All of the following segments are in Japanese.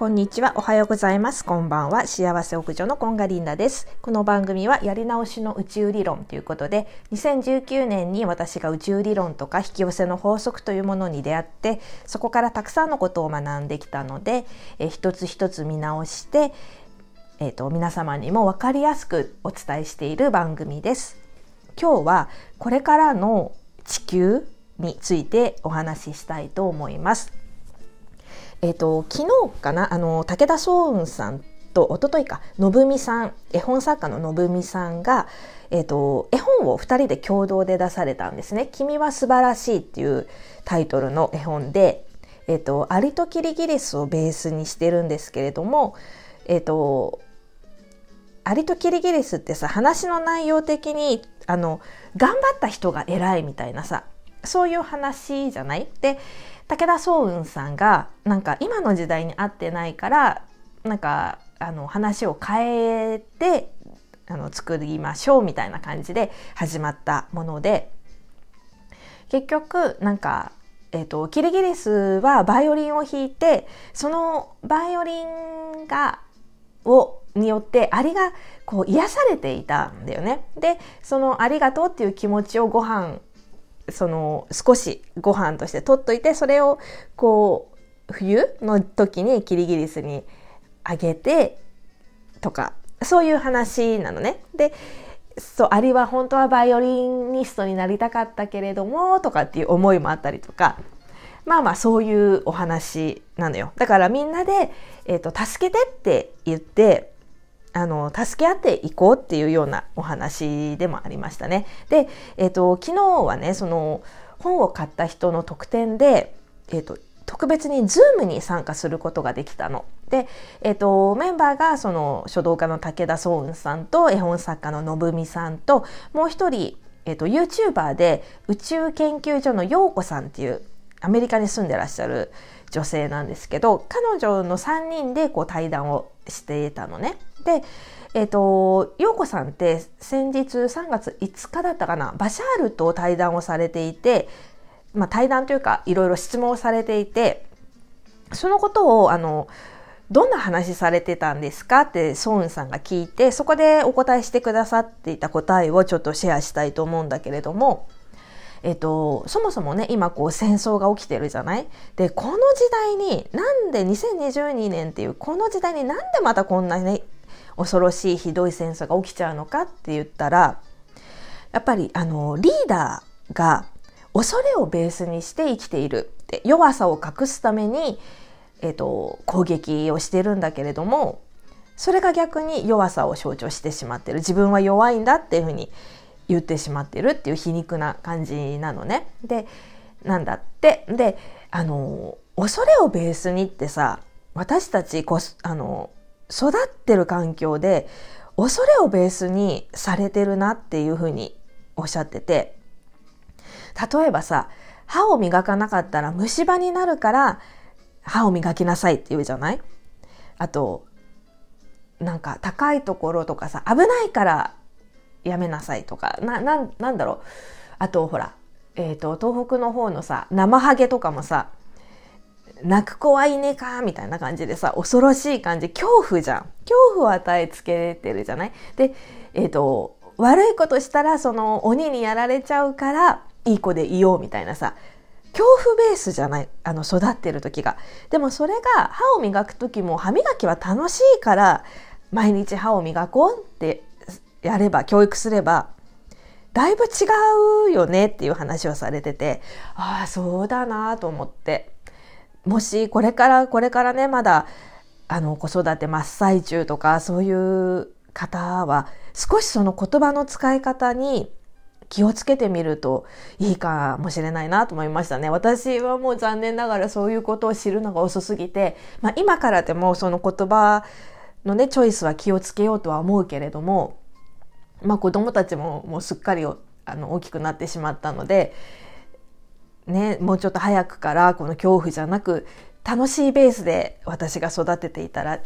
こんにちは。おはようございます。こんばんは。幸せ屋上のコンガリンダです。この番組はやり直しの宇宙理論ということで、2019年に私が宇宙理論とか引き寄せの法則というものに出会って、そこからたくさんのことを学んできたので、え一つ一つ見直して、えー、と皆様にも分かりやすくお伝えしている番組です。今日はこれからの地球についてお話ししたいと思います。え、ー、と昨日かな？あの武田壮雲さんと一昨日か信美さん絵本作家の信美さんが、えーと、絵本を2人で共同で出されたんですね「君は素晴らしい」っていうタイトルの絵本で、えーと、アリとキリギリスをベースにしてるんですけれども、えーと、アリとキリギリスってさ話の内容的にあの頑張った人が偉いみたいなさそういう話じゃない？で武田壮雲さんがなんか今の時代に合ってないからなんかあの話を変えてあの作りましょうみたいな感じで始まったもので結局なんか、えーと、キリギリスはバイオリンを弾いてそのバイオリンがをによってアリがこう癒されていたんだよね。でその「ありがとう」っていう気持ちをご飯その少しご飯として取っといてそれをこう冬の時にキリギリスにあげてとかそういう話なのね。でそうアリは本当はバイオリニストになりたかったけれどもとかっていう思いもあったりとかまあまあそういうお話なのよ。だからみんなで、えーと助けてって言ってあの助け合っていこうっていうようなお話でもありましたね。で、えーと、昨日はねその本を買った人の特典で、えーと、特別に Zoom に参加することができたの。で、えーと、メンバーがその書道家の武田壮雲さんと絵本作家の信美さんともう一人、えー、と YouTuber で宇宙研究所の陽子さんっていうアメリカに住んでらっしゃる女性なんですけど彼女の3人でこう対談をしていたのね。で、えっ、ー、と、陽子さんって先日3月5日だったかな、バシャールと対談をされていて、まあ対談というかいろいろ質問をされていて、そのことを、あの、どんな話されてたんですかってソウンさんが聞いて、そこでお答えしてくださっていた答えをちょっとシェアしたいと思うんだけれども、えっと、そもそもね、今こう戦争が起きてるじゃない？で、この時代に、なんで2022年っていう、この時代になんでまたこんなね、恐ろしいひどい戦争が起きちゃうのかって言ったらやっぱりあのリーダーが恐れをベースにして生きているって弱さを隠すために、えーと、攻撃をしてるんだけれどもそれが逆に弱さを象徴してしまってる自分は弱いんだっていうふうに言ってしまってるっていう皮肉な感じなのね。でなんだってであの恐れをベースにってさ私たちこあの育ってる環境で恐れをベースにされてるなっていうふうにおっしゃってて。例えばさ歯を磨かなかったら虫歯になるから歯を磨きなさいって言うじゃない？あとなんか高いところとかさ危ないからやめなさいとか。なななんだろう？あとほら、えーと東北の方のさ生ハゲとかもさ泣く子はいねかみたいな感じでさ、恐ろしい感じ、恐怖じゃん。恐怖を与えつけてるじゃない？で、えっ、ー、と、悪いことしたらその鬼にやられちゃうから、いい子でいようみたいなさ、恐怖ベースじゃない、あの、育ってる時が。でもそれが歯を磨く時も歯磨きは楽しいから、毎日歯を磨こうってやれば、教育すれば、だいぶ違うよねっていう話をされてて、ああ、そうだなと思って。もしこれからこれからねまだあの子育て真っ最中とかそういう方は少しその言葉の使い方に気をつけてみるといいかもしれないなと思いましたね。私はもう残念ながらそういうことを知るのが遅すぎて、まあ、今からでもその言葉のねチョイスは気をつけようとは思うけれども、まあ、子供たちももうすっかりあの大きくなってしまったのでね、もうちょっと早くからこの恐怖じゃなく楽しいベースで私が育てていたら違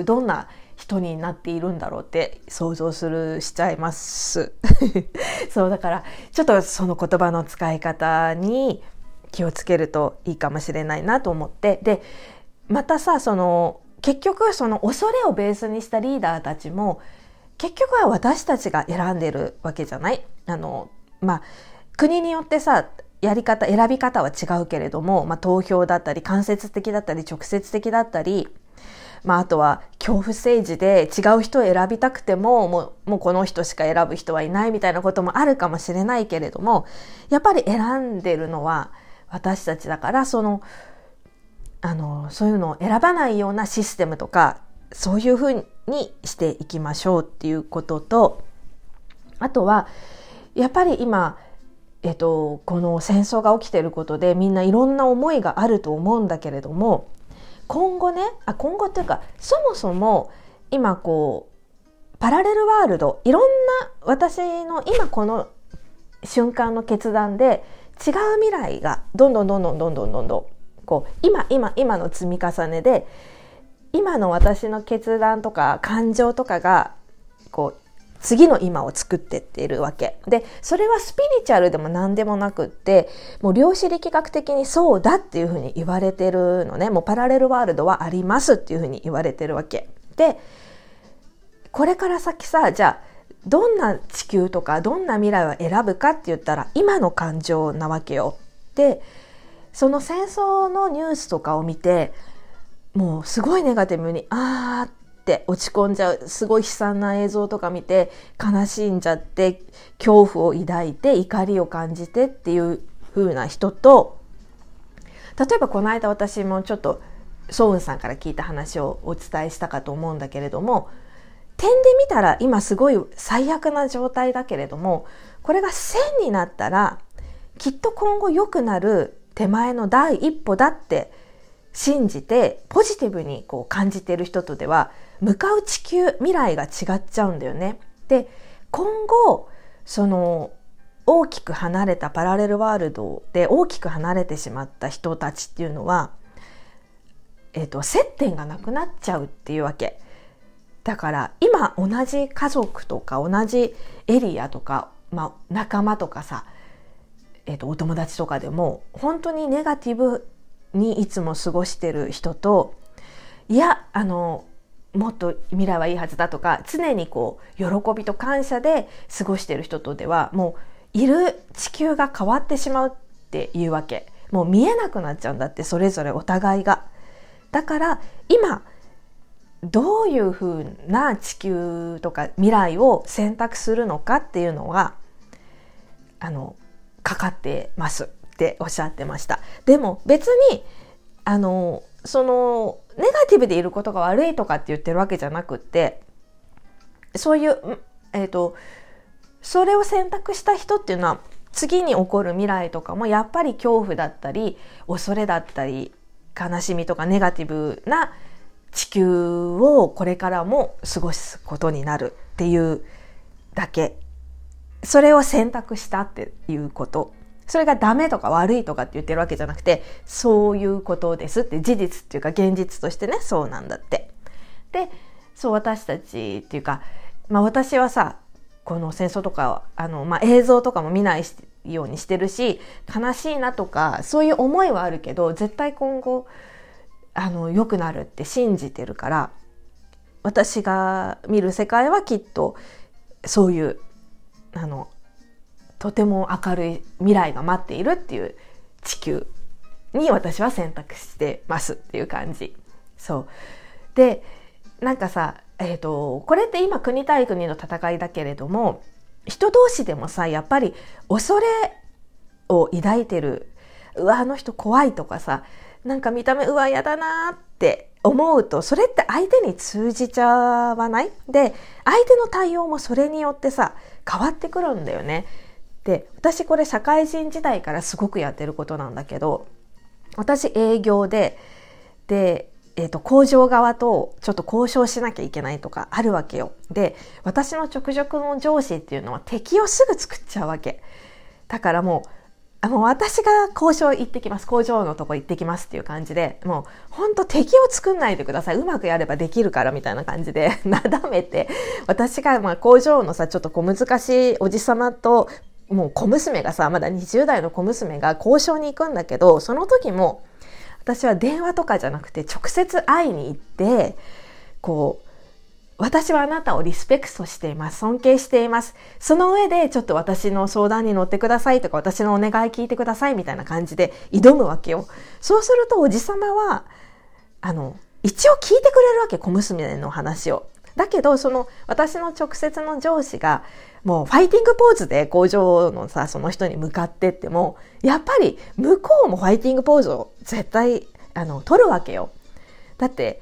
うどんな人になっているんだろうって想像するしちゃいます。そうだからちょっとその言葉の使い方に気をつけるといいかもしれないなと思って。でまたさその結局その恐れをベースにしたリーダーたちも結局は私たちが選んでるわけじゃない？あのまあ国によってさやり方選び方は違うけれども、まあ、投票だったり間接的だったり直接的だったり、まあ、あとは恐怖政治で違う人を選びたくてももうもうこの人しか選ぶ人はいないみたいなこともあるかもしれないけれどもやっぱり選んでるのは私たちだからそのあのそういうのを選ばないようなシステムとかそういうふうにしていきましょうっていうこととあとはやっぱり今えっと、この戦争が起きてることでみんないろんな思いがあると思うんだけれども今後ねあ今後っていうかそもそも今こうパラレルワールドいろんな私の今この瞬間の決断で違う未来がどんどんどんどんどんどんどんどんこう今今今の積み重ねで今の私の決断とか感情とかがこう次の今を作ってっているわけ。で、それはスピリチュアルでも何でもなくって、もう量子力学的にそうだっていうふうに言われてるのね。もうパラレルワールドはありますっていうふうに言われてるわけ。で、これから先さ、じゃあ、どんな地球とかどんな未来を選ぶかって言ったら今の感情なわけよ。で、その戦争のニュースとかを見て、もうすごいネガティブに、あーって落ち込んじゃうすごい悲惨な映像とか見て悲しんじゃって恐怖を抱いて怒りを感じてっていう風な人と例えばこの間私もちょっとソウンさんから聞いた話をお伝えしたかと思うんだけれども点で見たら今すごい最悪な状態だけれどもこれが線になったらきっと今後良くなる手前の第一歩だって信じてポジティブにこう感じている人とでは向かう地球未来が違っちゃうんだよね。で今後その大きく離れたパラレルワールドで大きく離れてしまった人たちっていうのは、えーと、接点がなくなっちゃうっていうわけ。だから今同じ家族とか同じエリアとか、まあ、仲間とかさ、えーとお友達とかでも本当にネガティブにいつも過ごしてる人といやあのもっと未来はいいはずだとか常にこう喜びと感謝で過ごしてる人とではもういる地球が変わってしまうっていうわけもう見えなくなっちゃうんだってそれぞれお互いが。だから今どういうふうな地球とか未来を選択するのかっていうのはあのかかってますっておっしゃってました。でも別にあのそのネガティブでいることが悪いとかって言ってるわけじゃなくってそういう、えーと、それを選択した人っていうのは次に起こる未来とかもやっぱり恐怖だったり恐れだったり悲しみとかネガティブな地球をこれからも過ごすことになるっていうだけそれを選択したっていうことそれがダメとか悪いとかって言ってるわけじゃなくて、そういうことですって事実っていうか現実としてね、そうなんだって。で、そう私たちっていうか、まあ私はさ、この戦争とか、あの、まあ映像とかも見ないようにしてるし、悲しいなとか、そういう思いはあるけど、絶対今後、あの、良くなるって信じてるから、私が見る世界はきっと、そういう、あの、とても明るい未来が待っているっていう地球に私は選択してますっていう感じ。そう。で、なんかさ、えっ、ー、と、これって今国対国の戦いだけれども、人同士でもさ、やっぱり恐れを抱いてる、うわ、あの人怖いとかさ、なんか見た目、うわ、嫌だなって思うと、それって相手に通じちゃわない？で、相手の対応もそれによってさ、変わってくるんだよね。で私これ社会人時代からすごくやってることなんだけど私営業でで、えーと、工場側とちょっと交渉しなきゃいけないとかあるわけよ。で私の直属の上司っていうのは敵をすぐ作っちゃうわけ。だからもうあの私が交渉行ってきます工場のとこ行ってきますっていう感じでもうほんと敵を作んないでくださいうまくやればできるからみたいな感じで なだめて私がまあ工場のさちょっと小難しいおじさまともう小娘がさ、まだ20代の小娘が交渉に行くんだけど、その時も、私は電話とかじゃなくて直接会いに行ってこう私はあなたをリスペクトしています。尊敬しています。その上でちょっと私の相談に乗ってくださいとか私のお願い聞いてくださいみたいな感じで挑むわけよ。そうするとおじさまは、あの、一応聞いてくれるわけ、小娘の話を。だけど、その私の直接の上司がもうファイティングポーズで工場のさ、その人に向かってっても、やっぱり向こうもファイティングポーズを絶対、あの、取るわけよ。だって、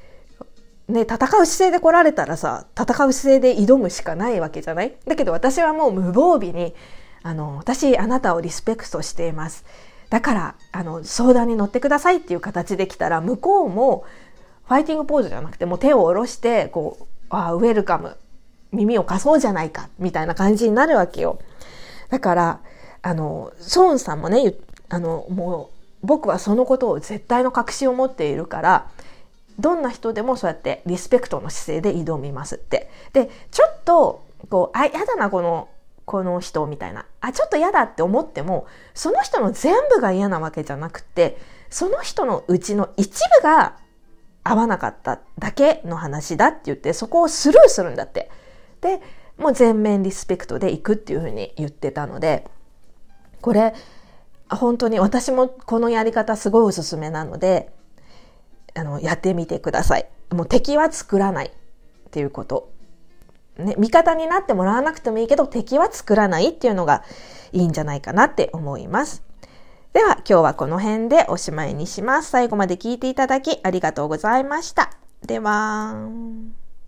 ね、戦う姿勢で来られたらさ、戦う姿勢で挑むしかないわけじゃない？だけど私はもう無防備に、あの、私、あなたをリスペクトしています。だから、あの、相談に乗ってくださいっていう形で来たら、向こうも、ファイティングポーズじゃなくて、もう手を下ろして、こう、あ、ウェルカム。耳を貸そうじゃないか。みたいな感じになるわけよ。だから、あの、ソーンさんもね、あの、もう、僕はそのことを絶対の確信を持っているから、どんな人でもそうやってリスペクトの姿勢で挑みますって。で、ちょっと、こう、あ、やだな、この、この人みたいな。あ、ちょっと嫌だって思っても、その人の全部が嫌なわけじゃなくて、その人のうちの一部が合わなかっただけの話だって言って、そこをスルーするんだって。で、もう全面リスペクトでいくっていうふうに言ってたので、これ、本当に私もこのやり方すごいおすすめなので、あの、やってみてください。もう敵は作らないっていうこと。ね、味方になってもらわなくてもいいけど、敵は作らないっていうのがいいんじゃないかなって思います。では、今日はこの辺でおしまいにします。最後まで聞いていただきありがとうございました。では。